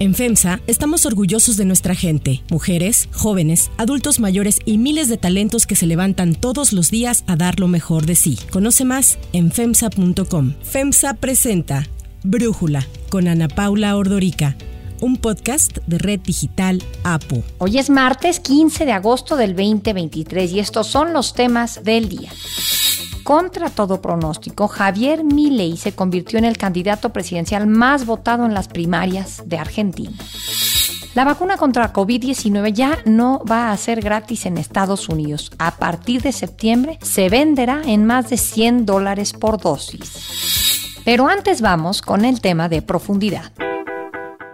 En FEMSA estamos orgullosos de nuestra gente, mujeres, jóvenes, adultos mayores y miles de talentos que se levantan todos los días a dar lo mejor de sí. Conoce más en FEMSA.com. FEMSA presenta Brújula con Ana Paula Ordorica un podcast de Red Digital APO. Hoy es martes 15 de agosto del 2023 y estos son los temas del día. Contra todo pronóstico, Javier Milei se convirtió en el candidato presidencial más votado en las primarias de Argentina. La vacuna contra COVID-19 ya no va a ser gratis en Estados Unidos. A partir de septiembre se venderá en más de 100 dólares por dosis. Pero antes vamos con el tema de profundidad.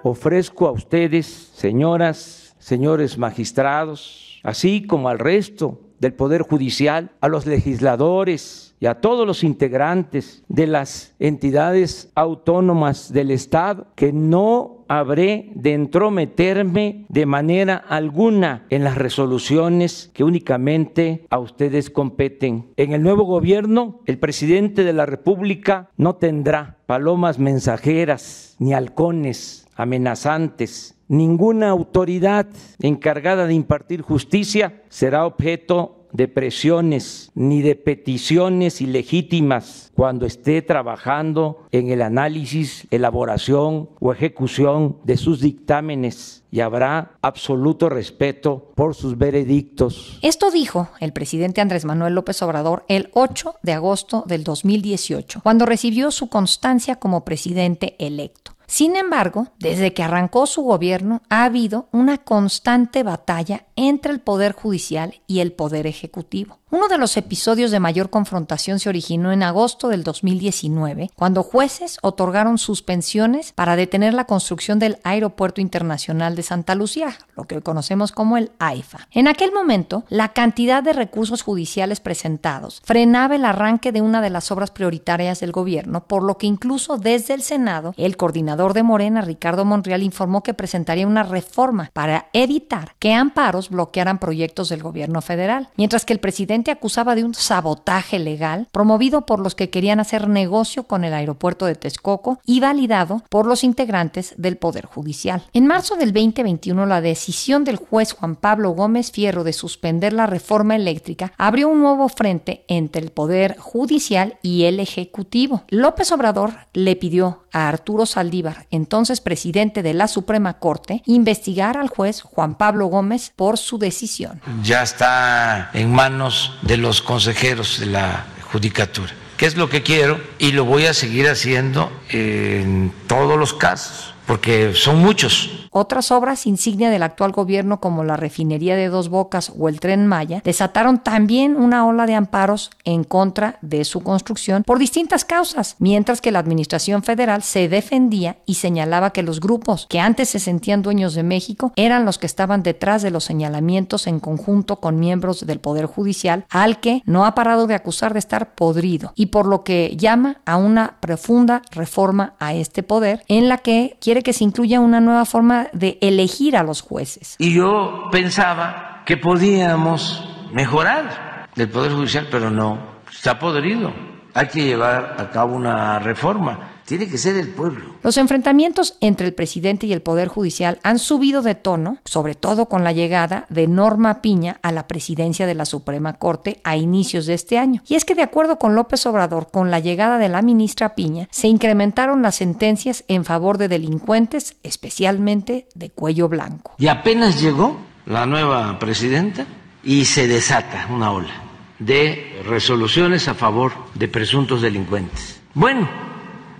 Ofrezco a ustedes, señoras, señores magistrados, así como al resto del Poder Judicial, a los legisladores y a todos los integrantes de las entidades autónomas del Estado que no habré de entrometerme de manera alguna en las resoluciones que únicamente a ustedes competen. En el nuevo gobierno, el presidente de la República no tendrá palomas mensajeras ni halcones amenazantes ninguna autoridad encargada de impartir justicia será objeto de presiones ni de peticiones ilegítimas cuando esté trabajando en el análisis, elaboración o ejecución de sus dictámenes y habrá absoluto respeto por sus veredictos. Esto dijo el presidente Andrés Manuel López Obrador el 8 de agosto del 2018, cuando recibió su constancia como presidente electo. Sin embargo, desde que arrancó su gobierno ha habido una constante batalla entre el Poder Judicial y el Poder Ejecutivo. Uno de los episodios de mayor confrontación se originó en agosto del 2019, cuando jueces otorgaron suspensiones para detener la construcción del Aeropuerto Internacional de Santa Lucía, lo que conocemos como el AIFA. En aquel momento, la cantidad de recursos judiciales presentados frenaba el arranque de una de las obras prioritarias del gobierno, por lo que incluso desde el Senado, el coordinador de Morena, Ricardo Monreal, informó que presentaría una reforma para evitar que amparos bloquearan proyectos del gobierno federal, mientras que el presidente acusaba de un sabotaje legal promovido por los que querían hacer negocio con el aeropuerto de Texcoco y validado por los integrantes del Poder Judicial. En marzo del 2021, la decisión del juez Juan Pablo Gómez Fierro de suspender la reforma eléctrica abrió un nuevo frente entre el Poder Judicial y el Ejecutivo. López Obrador le pidió a Arturo Saldívar, entonces presidente de la Suprema Corte, investigar al juez Juan Pablo Gómez por su decisión. Ya está en manos de los consejeros de la judicatura. ¿Qué es lo que quiero? Y lo voy a seguir haciendo en todos los casos porque son muchos. Otras obras insignia del actual gobierno como la refinería de Dos Bocas o el tren Maya desataron también una ola de amparos en contra de su construcción por distintas causas, mientras que la administración federal se defendía y señalaba que los grupos que antes se sentían dueños de México eran los que estaban detrás de los señalamientos en conjunto con miembros del Poder Judicial, al que no ha parado de acusar de estar podrido y por lo que llama a una profunda reforma a este poder en la que quiere que se incluya una nueva forma de elegir a los jueces. Y yo pensaba que podíamos mejorar el Poder Judicial, pero no, está podrido. Hay que llevar a cabo una reforma tiene que ser el pueblo. Los enfrentamientos entre el presidente y el Poder Judicial han subido de tono, sobre todo con la llegada de Norma Piña a la presidencia de la Suprema Corte a inicios de este año. Y es que de acuerdo con López Obrador, con la llegada de la ministra Piña, se incrementaron las sentencias en favor de delincuentes, especialmente de cuello blanco. Y apenas llegó la nueva presidenta y se desata una ola de resoluciones a favor de presuntos delincuentes. Bueno,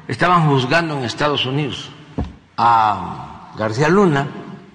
estaban juzgando en Estados Unidos a García Luna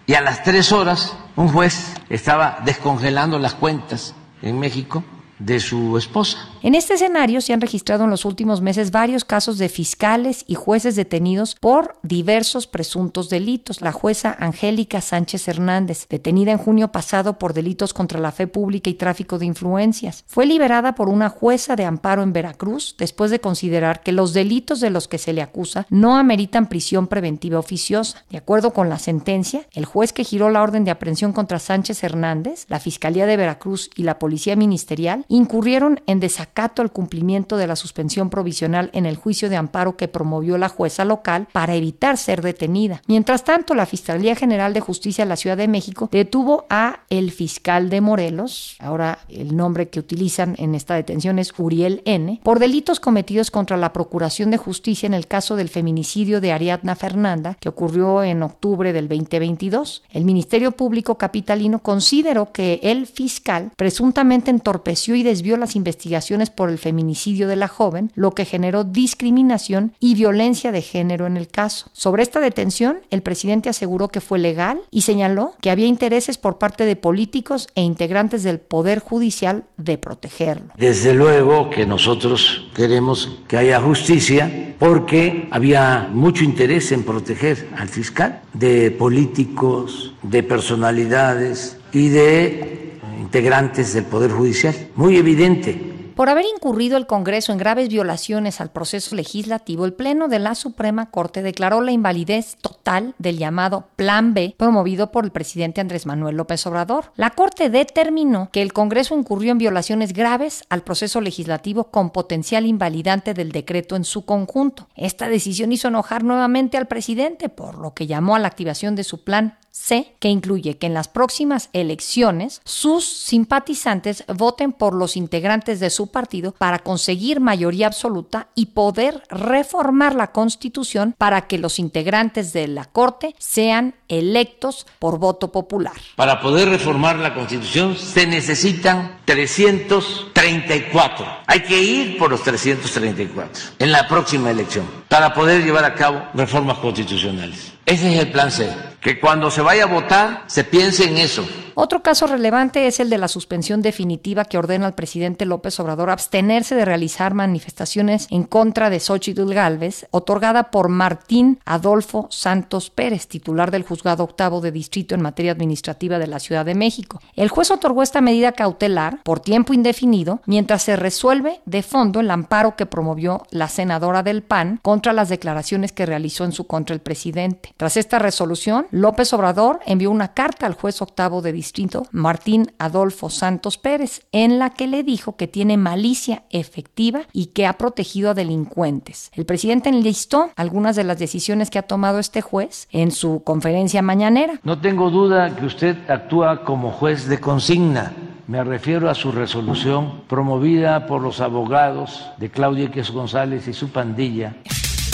y a las tres horas un juez estaba descongelando las cuentas en México de su esposa. En este escenario se han registrado en los últimos meses varios casos de fiscales y jueces detenidos por diversos presuntos delitos. La jueza Angélica Sánchez Hernández, detenida en junio pasado por delitos contra la fe pública y tráfico de influencias, fue liberada por una jueza de amparo en Veracruz después de considerar que los delitos de los que se le acusa no ameritan prisión preventiva oficiosa. De acuerdo con la sentencia, el juez que giró la orden de aprehensión contra Sánchez Hernández, la Fiscalía de Veracruz y la Policía Ministerial incurrieron en desacato al cumplimiento de la suspensión provisional en el juicio de amparo que promovió la jueza local para evitar ser detenida. Mientras tanto, la Fiscalía General de Justicia de la Ciudad de México detuvo a el fiscal de Morelos, ahora el nombre que utilizan en esta detención es Uriel N., por delitos cometidos contra la Procuración de Justicia en el caso del feminicidio de Ariadna Fernanda, que ocurrió en octubre del 2022. El Ministerio Público Capitalino consideró que el fiscal presuntamente entorpeció y desvió las investigaciones por el feminicidio de la joven, lo que generó discriminación y violencia de género en el caso. Sobre esta detención, el presidente aseguró que fue legal y señaló que había intereses por parte de políticos e integrantes del Poder Judicial de protegerlo. Desde luego que nosotros queremos que haya justicia porque había mucho interés en proteger al fiscal de políticos, de personalidades y de integrantes del Poder Judicial. Muy evidente por haber incurrido el Congreso en graves violaciones al proceso legislativo, el Pleno de la Suprema Corte declaró la invalidez total del llamado Plan B promovido por el presidente Andrés Manuel López Obrador. La Corte determinó que el Congreso incurrió en violaciones graves al proceso legislativo con potencial invalidante del decreto en su conjunto. Esta decisión hizo enojar nuevamente al presidente, por lo que llamó a la activación de su plan C, que incluye que en las próximas elecciones sus simpatizantes voten por los integrantes de su partido para conseguir mayoría absoluta y poder reformar la Constitución para que los integrantes de la Corte sean electos por voto popular. Para poder reformar la Constitución se necesitan 334. Hay que ir por los 334 en la próxima elección para poder llevar a cabo reformas constitucionales. Ese es el plan C, que cuando se vaya a votar se piense en eso. Otro caso relevante es el de la suspensión definitiva que ordena al presidente López Obrador abstenerse de realizar manifestaciones en contra de Xochitl Gálvez, otorgada por Martín Adolfo Santos Pérez, titular del Juzgado Octavo de Distrito en materia administrativa de la Ciudad de México. El juez otorgó esta medida cautelar por tiempo indefinido mientras se resuelve de fondo el amparo que promovió la senadora del PAN contra las declaraciones que realizó en su contra el presidente. Tras esta resolución, López Obrador envió una carta al juez octavo de distrito, Martín Adolfo Santos Pérez, en la que le dijo que tiene malicia efectiva y que ha protegido a delincuentes. El presidente enlistó algunas de las decisiones que ha tomado este juez en su conferencia mañanera. No tengo duda que usted actúa como juez de consigna. Me refiero a su resolución promovida por los abogados de Claudia X González y su pandilla.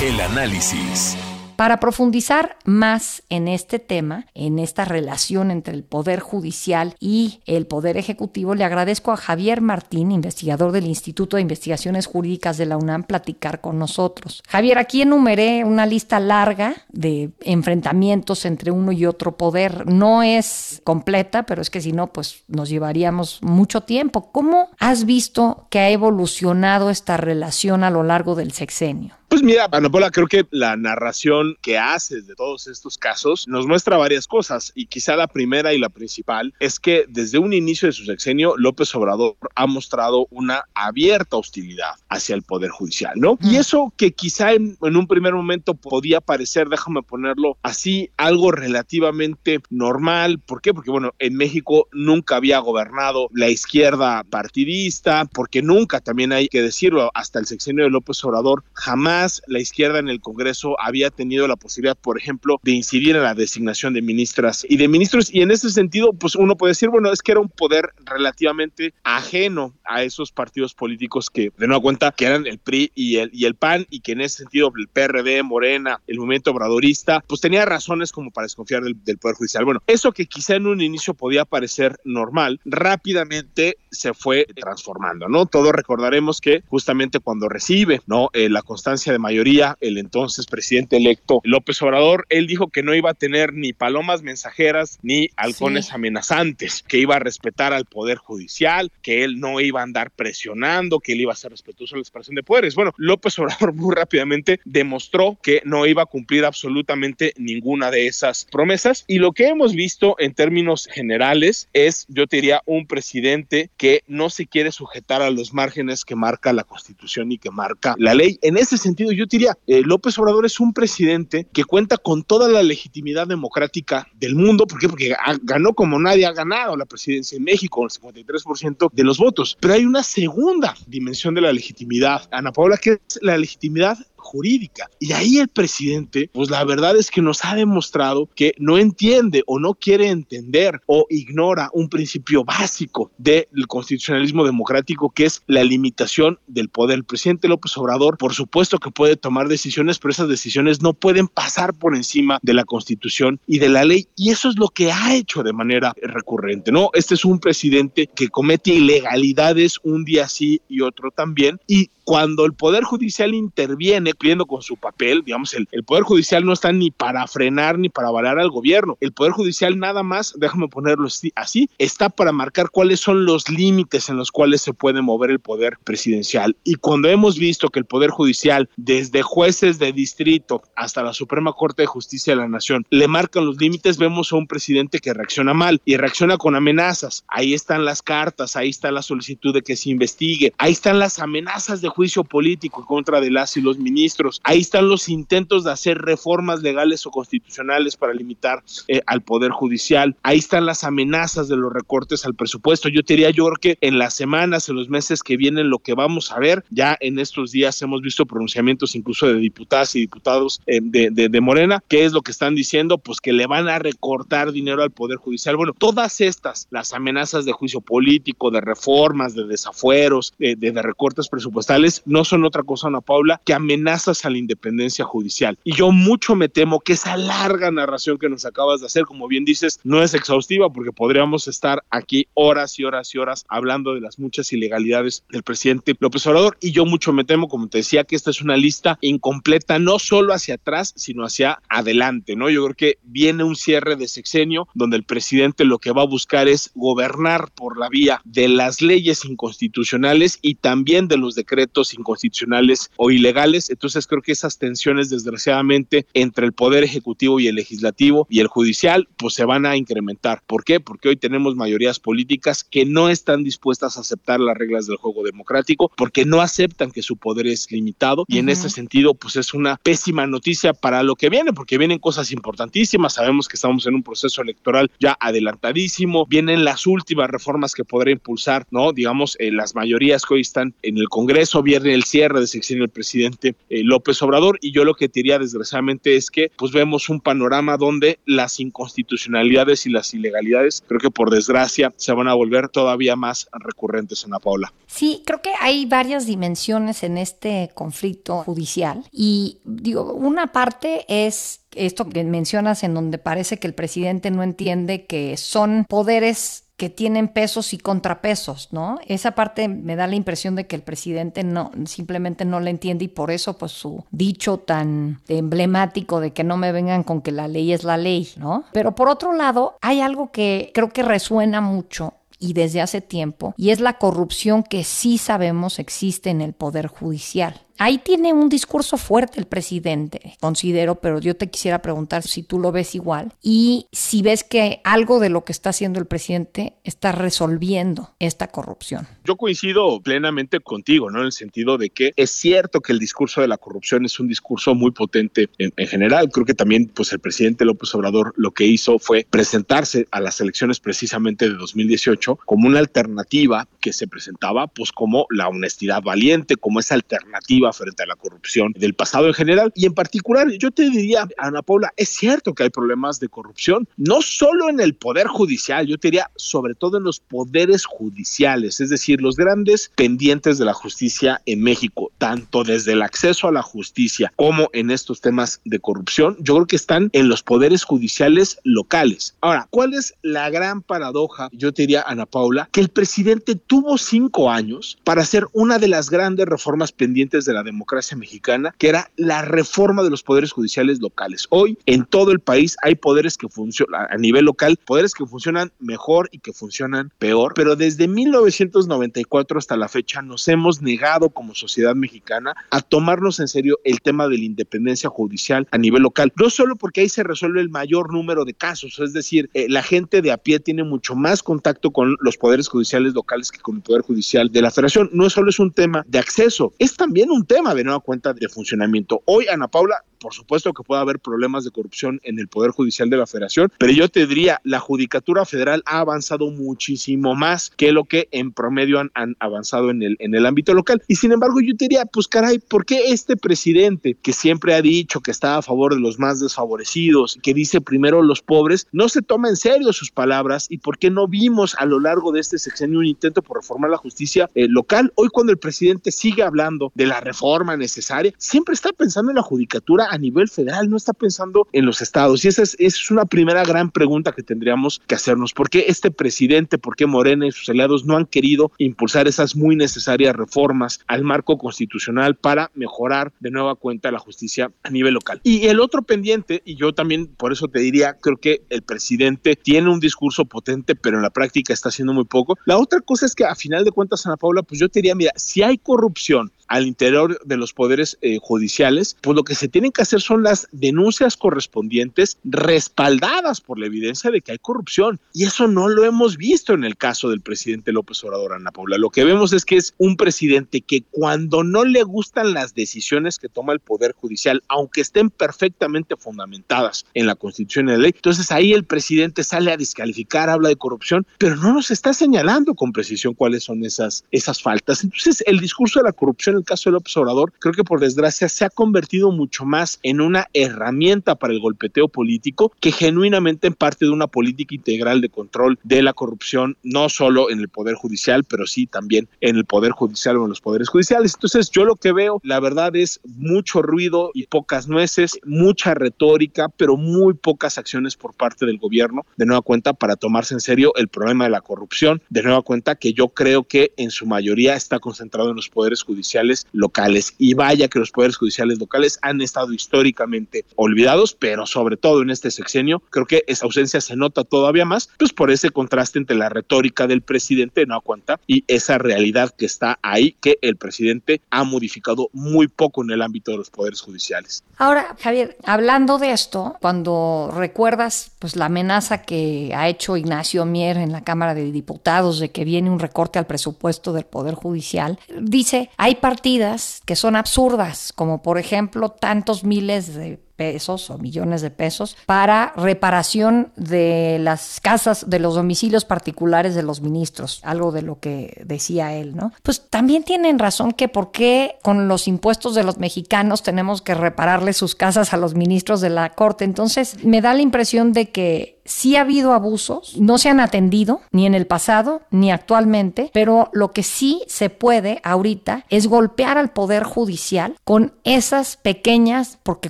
El análisis. Para profundizar más en este tema, en esta relación entre el Poder Judicial y el Poder Ejecutivo, le agradezco a Javier Martín, investigador del Instituto de Investigaciones Jurídicas de la UNAM, platicar con nosotros. Javier, aquí enumeré una lista larga de enfrentamientos entre uno y otro poder. No es completa, pero es que si no, pues nos llevaríamos mucho tiempo. ¿Cómo has visto que ha evolucionado esta relación a lo largo del sexenio? Pues mira, Ana Paula, creo que la narración que haces de todos estos casos nos muestra varias cosas y quizá la primera y la principal es que desde un inicio de su sexenio López Obrador ha mostrado una abierta hostilidad hacia el Poder Judicial, ¿no? Y eso que quizá en, en un primer momento podía parecer, déjame ponerlo así, algo relativamente normal. ¿Por qué? Porque bueno, en México nunca había gobernado la izquierda partidista, porque nunca, también hay que decirlo, hasta el sexenio de López Obrador jamás la izquierda en el Congreso había tenido la posibilidad, por ejemplo, de incidir en la designación de ministras y de ministros. Y en ese sentido, pues uno puede decir, bueno, es que era un poder relativamente ajeno a esos partidos políticos que, de nueva cuenta, que eran el PRI y el, y el PAN, y que en ese sentido el PRD, Morena, el movimiento obradorista, pues tenía razones como para desconfiar del, Poder Judicial. Bueno, eso que quizá en un inicio podía parecer normal, rápidamente se fue transformando, ¿no? Todos recordaremos que justamente cuando recibe, ¿no? Eh, la constancia de mayoría, el entonces presidente electo López Obrador, él dijo que no iba a tener ni palomas mensajeras ni halcones amenazantes, que iba a respetar al poder judicial, que él no iba a andar presionando, que él iba a ser respetuoso de la separación de poderes. Bueno, López Obrador muy rápidamente demostró que no iba a cumplir absolutamente ninguna de esas promesas y lo que hemos visto en términos generales es, yo te diría, un presidente que no se quiere sujetar a los márgenes que marca la Constitución y que marca la ley. En ese sentido, yo diría, eh, López Obrador es un presidente que cuenta con toda la legitimidad democrática del mundo. ¿Por qué? Porque ganó como nadie ha ganado la presidencia en México, el 53% de los votos. Pero hay una segunda dimensión de la legitimidad, Ana Paula, que es la legitimidad jurídica. Y ahí el presidente, pues la verdad es que nos ha demostrado que no entiende o no quiere entender o ignora un principio básico del constitucionalismo democrático, que es la limitación del poder. El presidente López Obrador, por supuesto que puede tomar decisiones, pero esas decisiones no pueden pasar por encima de la constitución y de la ley. Y eso es lo que ha hecho de manera recurrente, ¿no? Este es un presidente que comete ilegalidades un día sí y otro también. Y cuando el Poder Judicial interviene cumpliendo con su papel, digamos, el, Poder Judicial no está ni para frenar ni para avalar al gobierno. El Poder Judicial nada más, déjame ponerlo así, está para marcar cuáles son los límites en los cuales se puede mover el poder presidencial. Y cuando hemos visto que el Poder Judicial, desde jueces de distrito hasta la Suprema Corte de Justicia de la Nación, le marcan los límites, vemos a un presidente que reacciona mal y reacciona con amenazas. Ahí están las cartas, ahí está la solicitud de que se investigue, ahí están las amenazas de juicio político contra de las y los ministros. Ahí están los intentos de hacer reformas legales o constitucionales para limitar eh, al Poder Judicial. Ahí están las amenazas de los recortes al presupuesto. Yo te diría, yo que en las semanas, en los meses que vienen, lo que vamos a ver, ya en estos días hemos visto pronunciamientos incluso de diputadas y diputados eh, de, Morena. ¿Qué es lo que están diciendo? Pues que le van a recortar dinero al Poder Judicial. Bueno, todas estas, las amenazas de juicio político, de reformas, de desafueros, de, de recortes presupuestales, no son otra cosa, Ana Paula, que amenazas a la independencia judicial. Y yo mucho me temo que esa larga narración que nos acabas de hacer, como bien dices, no es exhaustiva porque podríamos estar aquí horas y horas y horas hablando de las muchas ilegalidades del presidente López Obrador. Y yo mucho me temo, como te decía, que esta es una lista incompleta, no solo hacia atrás, sino hacia adelante, ¿no? Yo creo que viene un cierre de sexenio donde el presidente lo que va a buscar es gobernar por la vía de las leyes inconstitucionales y también de los decretos inconstitucionales o ilegales. Entonces creo que esas tensiones, desgraciadamente, entre el Poder Ejecutivo y el Legislativo y el Judicial, pues se van a incrementar. ¿Por qué? Porque hoy tenemos mayorías políticas que no están dispuestas a aceptar las reglas del juego democrático, porque no aceptan que su poder es limitado y en ese sentido, pues es una pésima noticia para lo que viene, porque vienen cosas importantísimas. Sabemos que estamos en un proceso electoral ya adelantadísimo, vienen las últimas reformas que podrá impulsar, ¿no? Digamos, eh, las mayorías que hoy están en el Congreso viene el cierre de sexenio del presidente eh, López Obrador y yo lo que diría desgraciadamente es que pues vemos un panorama donde las inconstitucionalidades y las ilegalidades creo que por desgracia se van a volver todavía más recurrentes Ana Paula. Sí, creo que hay varias dimensiones en este conflicto judicial y digo, una parte es esto que mencionas en donde parece que el presidente no entiende que son poderes que tienen pesos y contrapesos, ¿no? Esa parte me da la impresión de que el presidente no simplemente no la entiende y por eso pues su dicho tan emblemático de que no me vengan con que la ley es la ley, ¿no? Pero por otro lado, hay algo que creo que resuena mucho y desde hace tiempo, y es la corrupción que sí sabemos existe en el Poder Judicial. Ahí tiene un discurso fuerte el presidente, considero, pero yo te quisiera preguntar si tú lo ves igual y si ves que algo de lo que está haciendo el presidente está resolviendo esta corrupción. Yo coincido plenamente contigo, ¿no? En el sentido de que es cierto que el discurso de la corrupción es un discurso muy potente en, en general. Creo que también, pues, el presidente López Obrador lo que hizo fue presentarse a las elecciones precisamente de 2018 como una alternativa que se presentaba, pues, como la honestidad valiente, como esa alternativa frente a la corrupción del pasado en general. Y en particular, yo te diría, Ana Paula, es cierto que hay problemas de corrupción, no solo en el poder judicial, yo te diría sobre todo en los poderes judiciales, es decir, los grandes pendientes de la justicia en México, tanto desde el acceso a la justicia como en estos temas de corrupción, yo creo que están en los poderes judiciales locales. Ahora, ¿cuál es la gran paradoja? Yo te diría, Ana Paula, que el presidente tuvo cinco años para hacer una de las grandes reformas pendientes de la democracia mexicana, que era la reforma de los poderes judiciales locales. Hoy en todo el país hay poderes que funcionan a nivel local, poderes que funcionan mejor y que funcionan peor, pero desde 1994 hasta la fecha nos hemos negado como sociedad mexicana a tomarnos en serio el tema de la independencia judicial a nivel local, no solo porque ahí se resuelve el mayor número de casos, es decir, eh, la gente de a pie tiene mucho más contacto con los poderes judiciales locales que con el poder judicial de la federación, no solo es un tema de acceso, es también un tema de nueva cuenta de funcionamiento. Hoy, Ana Paula, por supuesto que puede haber problemas de corrupción en el Poder Judicial de la Federación, pero yo te diría, la Judicatura Federal ha avanzado muchísimo más que lo que en promedio han, avanzado en el, en el ámbito local. Y sin embargo, yo te diría, pues caray, ¿por qué este presidente que siempre ha dicho que está a favor de los más desfavorecidos, que dice primero los pobres, no se toma en serio sus palabras y por qué no vimos a lo largo de este sexenio un intento por reformar la justicia eh, local? Hoy cuando el presidente sigue hablando de la reforma necesaria, siempre está pensando en la judicatura a nivel federal, no está pensando en los estados. Y esa es, una primera gran pregunta que tendríamos que hacernos. ¿Por qué este presidente, por qué Morena y sus aliados no han querido impulsar esas muy necesarias reformas al marco constitucional para mejorar de nueva cuenta la justicia a nivel local? Y el otro pendiente, y yo también por eso te diría, creo que el presidente tiene un discurso potente, pero en la práctica está haciendo muy poco. La otra cosa es que a final de cuentas, Ana Paula, pues yo te diría, mira, si hay corrupción al interior de los poderes eh, judiciales, pues lo que se tienen que hacer son las denuncias correspondientes respaldadas por la evidencia de que hay corrupción. Y eso no lo hemos visto en el caso del presidente López Obrador, Ana Paula. Lo que vemos es que es un presidente que cuando no le gustan las decisiones que toma el Poder Judicial, aunque estén perfectamente fundamentadas en la Constitución y la ley, entonces ahí el presidente sale a descalificar, habla de corrupción, pero no nos está señalando con precisión cuáles son esas, esas faltas. Entonces el discurso de la corrupción el caso de López Obrador, creo que por desgracia se ha convertido mucho más en una herramienta para el golpeteo político que genuinamente en parte de una política integral de control de la corrupción, no solo en el Poder Judicial, pero sí también en el Poder Judicial o en los poderes judiciales. Entonces yo lo que veo, la verdad es mucho ruido y pocas nueces, mucha retórica, pero muy pocas acciones por parte del gobierno, de nueva cuenta, para tomarse en serio el problema de la corrupción, de nueva cuenta que yo creo que en su mayoría está concentrado en los poderes judiciales locales. Y vaya que los poderes judiciales locales han estado históricamente olvidados, pero sobre todo en este sexenio, creo que esa ausencia se nota todavía más, pues por ese contraste entre la retórica del presidente, no cuenta, y esa realidad que está ahí, que el presidente ha modificado muy poco en el ámbito de los poderes judiciales. Ahora, Javier, hablando de esto, cuando recuerdas pues la amenaza que ha hecho Ignacio Mier en la Cámara de Diputados de que viene un recorte al presupuesto del Poder Judicial, dice, hay partidas que son absurdas, como por ejemplo tantos miles de pesos o millones de pesos para reparación de las casas, de los domicilios particulares de los ministros, algo de lo que decía él, ¿no? Pues también tienen razón que por qué con los impuestos de los mexicanos tenemos que repararle sus casas a los ministros de la Corte. Entonces, me da la impresión de que sí ha habido abusos, no se han atendido ni en el pasado ni actualmente, pero lo que sí se puede ahorita es golpear al Poder Judicial con esas pequeñas, porque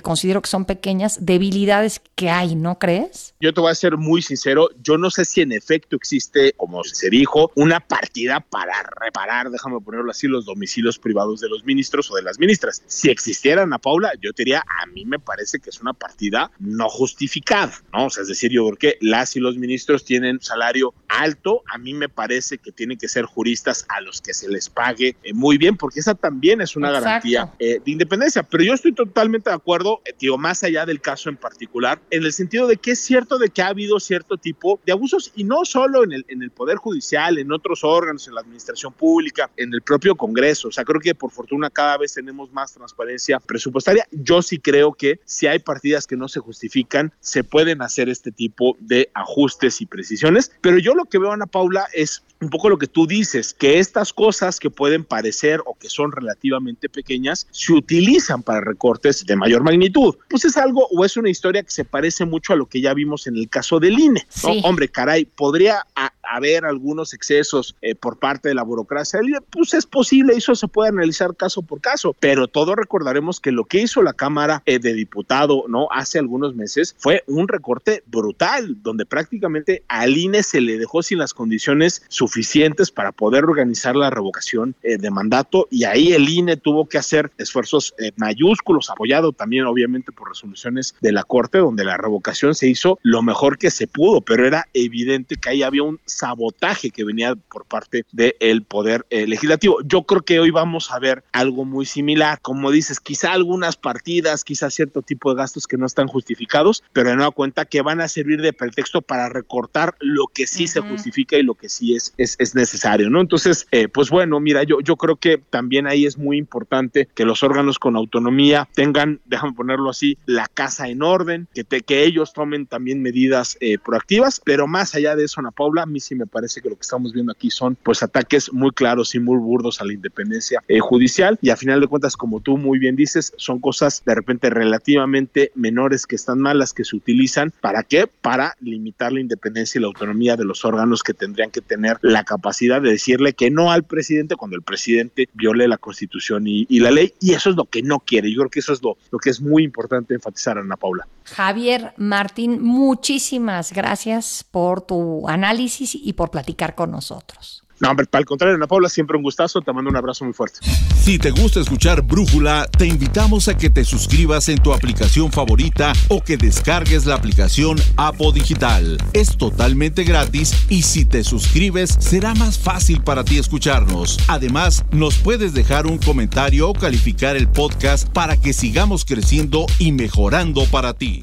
considero que son pequeñas, debilidades que hay, ¿no crees? Yo te voy a ser muy sincero, yo no sé si en efecto existe, como se dijo, una partida para reparar, déjame ponerlo así, los domicilios privados de los ministros o de las ministras. Si existieran, a Paula, yo te diría, a mí me parece que es una partida no justificada, ¿no? O sea, es decir, yo creo que las y los ministros tienen salario alto, a mí me parece que tienen que ser juristas a los que se les pague eh, muy bien, porque esa también es una garantía eh, de independencia. Pero yo estoy totalmente de acuerdo, eh, digo, más allá del caso en particular, en el sentido de que es cierto de que ha habido cierto tipo de abusos y no solo en el, en el Poder Judicial, en otros órganos, en la administración pública, en el propio Congreso. O sea, creo que por fortuna cada vez tenemos más transparencia presupuestaria. Yo sí creo que si hay partidas que no se justifican, se pueden hacer este tipo de ajustes y precisiones. Pero yo lo que veo, Ana Paula, es un poco lo que tú dices, que estas cosas que pueden parecer o que son relativamente pequeñas se utilizan para recortes de mayor magnitud. Pues es algo o es una historia que se parece mucho a lo que ya vimos en el caso del INE. Hombre, caray, podría haber algunos excesos eh, por parte de la burocracia. Pues es posible, eso se puede analizar caso por caso, pero todos recordaremos que lo que hizo la Cámara eh, de Diputado no hace algunos meses fue un recorte brutal, donde prácticamente al INE se le dejó sin las condiciones suficientes para poder organizar la revocación eh, de mandato y ahí el INE tuvo que hacer esfuerzos mayúsculos, apoyado también obviamente por resoluciones de la Corte, donde la revocación se hizo lo mejor que se pudo, pero era evidente que ahí había un sabotaje que venía por parte del poder eh, legislativo. Yo creo que hoy vamos a ver algo muy similar. Como dices, quizá algunas partidas, quizá cierto tipo de gastos que no están justificados, pero de nueva cuenta que van a servir de pretexto para recortar lo que sí se justifica y lo que sí es, es, necesario, ¿no? Entonces, eh, pues bueno, mira, yo, yo creo que también ahí es muy importante que los órganos con autonomía tengan, déjame ponerlo así, la casa en orden, que, que ellos tomen también medidas eh, proactivas, pero más allá de eso, Ana Paula, a sí me parece que lo que estamos viendo aquí son pues ataques muy claros y muy burdos a la independencia eh, judicial y a final de cuentas, como tú muy bien dices, son cosas de repente relativamente menores que están malas que se utilizan. ¿Para qué? Para limitar la independencia y la autonomía de los órganos que tendrían que tener la capacidad de decirle que no al presidente cuando el presidente viole la constitución y, la ley. Y eso es lo que no quiere. Yo creo que eso es lo, lo que es muy importante enfatizar, Ana Paula. Javier Martín, muchísimas gracias por tu análisis y por platicar con nosotros. No, hombre, para el contrario, Ana Paula, siempre un gustazo. Te mando un abrazo muy fuerte. Si te gusta escuchar Brújula, te invitamos a que te suscribas en tu aplicación favorita o que descargues la aplicación Apo Digital. Es totalmente gratis y si te suscribes será más fácil para ti escucharnos. Además, nos puedes dejar un comentario o calificar el podcast para que sigamos creciendo y mejorando para ti.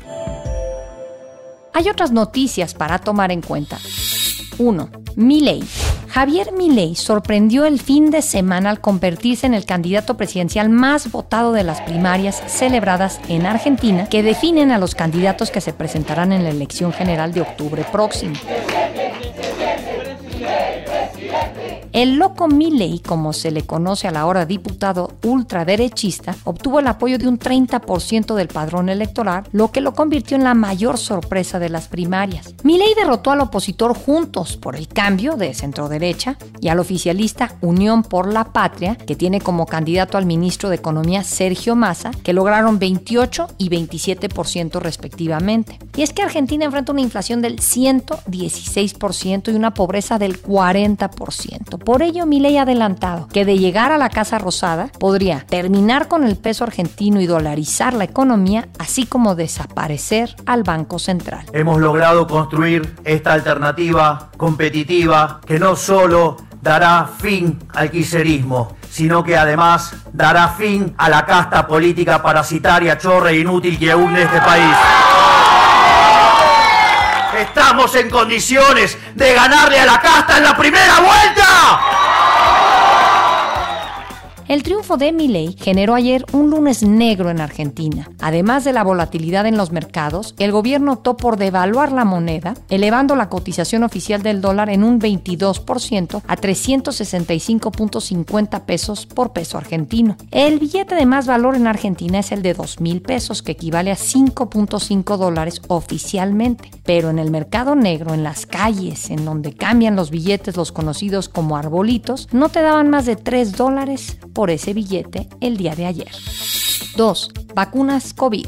Hay otras noticias para tomar en cuenta. 1. Milei. Javier Milei sorprendió el fin de semana al convertirse en el candidato presidencial más votado de las primarias celebradas en Argentina que definen a los candidatos que se presentarán en la elección general de octubre próximo. El loco Milley, como se le conoce a la hora diputado ultraderechista, obtuvo el apoyo de un 30% del padrón electoral, lo que lo convirtió en la mayor sorpresa de las primarias. Milley derrotó al opositor Juntos por el Cambio de centro derecha y al oficialista Unión por la Patria, que tiene como candidato al ministro de Economía Sergio Massa, que lograron 28 y 27% respectivamente. Y es que Argentina enfrenta una inflación del 116% y una pobreza del 40%. Por ello, Milei ha adelantado que de llegar a la Casa Rosada podría terminar con el peso argentino y dolarizar la economía, así como desaparecer al Banco Central. Hemos logrado construir esta alternativa competitiva que no solo dará fin al quiserismo, sino que además dará fin a la casta política parasitaria, chorra e inútil que une este país. Estamos en condiciones de ganarle a la casta en la primera vuelta. El triunfo de Milei generó ayer un lunes negro en Argentina. Además de la volatilidad en los mercados, el gobierno optó por devaluar la moneda, elevando la cotización oficial del dólar en un 22% a 365.50 pesos por peso argentino. El billete de más valor en Argentina es el de 2 mil pesos, que equivale a 5.5 dólares oficialmente. Pero en el mercado negro, en las calles, en donde cambian los billetes, los conocidos como arbolitos, no te daban más de 3 dólares por ese billete el día de ayer. 2. Vacunas COVID.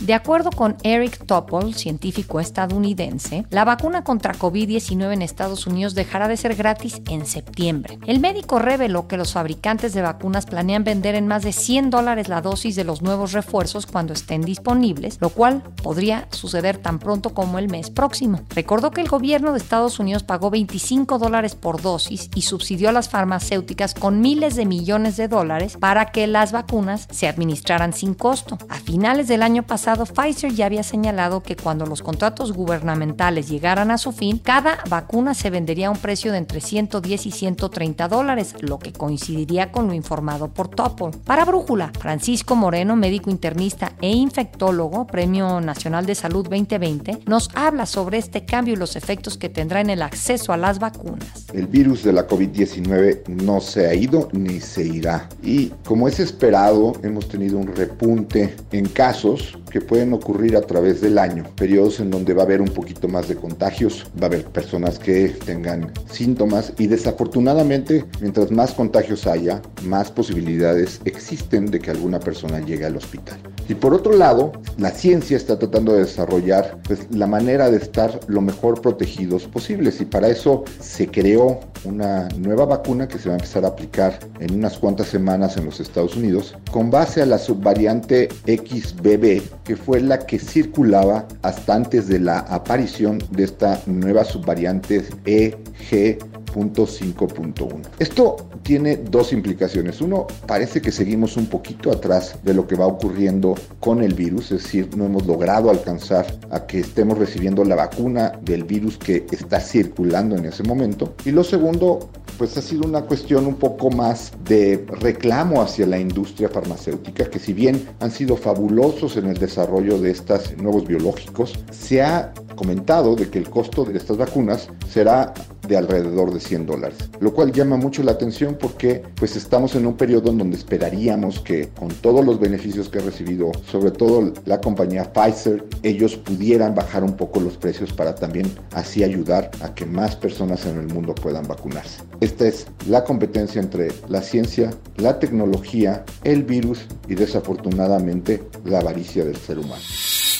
De acuerdo con Eric Topol, científico estadounidense, la vacuna contra COVID-19 en Estados Unidos dejará de ser gratis en septiembre. El médico reveló que los fabricantes de vacunas planean vender en más de 100 dólares la dosis de los nuevos refuerzos cuando estén disponibles, lo cual podría suceder tan pronto como el mes próximo. Recordó que el gobierno de Estados Unidos pagó 25 dólares por dosis y subsidió a las farmacéuticas con miles de millones de dólares para que las vacunas se administraran sin costo. A finales del año pasado, Pfizer ya había señalado que cuando los contratos gubernamentales llegaran a su fin, cada vacuna se vendería a un precio de entre 110 y 130 dólares, lo que coincidiría con lo informado por Topol. Para Brújula, Francisco Moreno, médico internista e infectólogo, Premio Nacional de Salud 2020, nos habla sobre este cambio y los efectos que tendrá en el acceso a las vacunas. El virus de la COVID-19 no se ha ido ni se irá. Y como es esperado, hemos tenido un repunte en casos que pueden ocurrir a través del año, periodos en donde va a haber un poquito más de contagios, va a haber personas que tengan síntomas y desafortunadamente mientras más contagios haya, más posibilidades existen de que alguna persona llegue al hospital. Y por otro lado, la ciencia está tratando de desarrollar pues, la manera de estar lo mejor protegidos posibles. Y para eso se creó una nueva vacuna que se va a empezar a aplicar en unas cuantas semanas en los Estados Unidos con base a la subvariante XBB que fue la que circulaba hasta antes de la aparición de esta nueva subvariante EG 5.1. Esto tiene dos implicaciones. Uno, parece que seguimos un poquito atrás de lo que va ocurriendo con el virus, es decir, no hemos logrado alcanzar a que estemos recibiendo la vacuna del virus que está circulando en ese momento. Y lo segundo, pues ha sido una cuestión un poco más de reclamo hacia la industria farmacéutica, que si bien han sido fabulosos en el desarrollo de estos nuevos biológicos, se ha comentado de que el costo de estas vacunas será de alrededor de 100 dólares, lo cual llama mucho la atención porque pues estamos en un periodo en donde esperaríamos que con todos los beneficios que ha recibido, sobre todo la compañía Pfizer, ellos pudieran bajar un poco los precios para también así ayudar a que más personas en el mundo puedan vacunarse. Esta es la competencia entre la ciencia, la tecnología, el virus y desafortunadamente la avaricia del ser humano.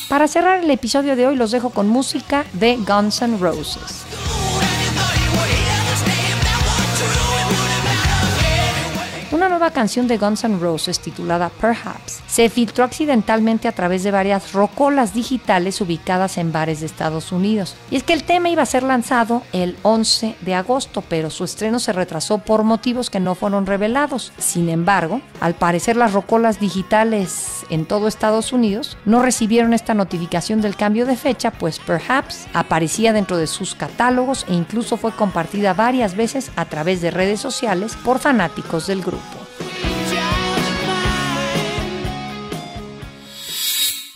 Para cerrar el episodio de hoy los dejo con música de Guns N' Roses. Nueva canción de Guns N' Roses titulada Perhaps se filtró accidentalmente a través de varias rocolas digitales ubicadas en bares de Estados Unidos. Y es que el tema iba a ser lanzado el 11 de agosto, pero su estreno se retrasó por motivos que no fueron revelados. Sin embargo, al parecer las rocolas digitales en todo Estados Unidos no recibieron esta notificación del cambio de fecha, pues Perhaps aparecía dentro de sus catálogos e incluso fue compartida varias veces a través de redes sociales por fanáticos del grupo.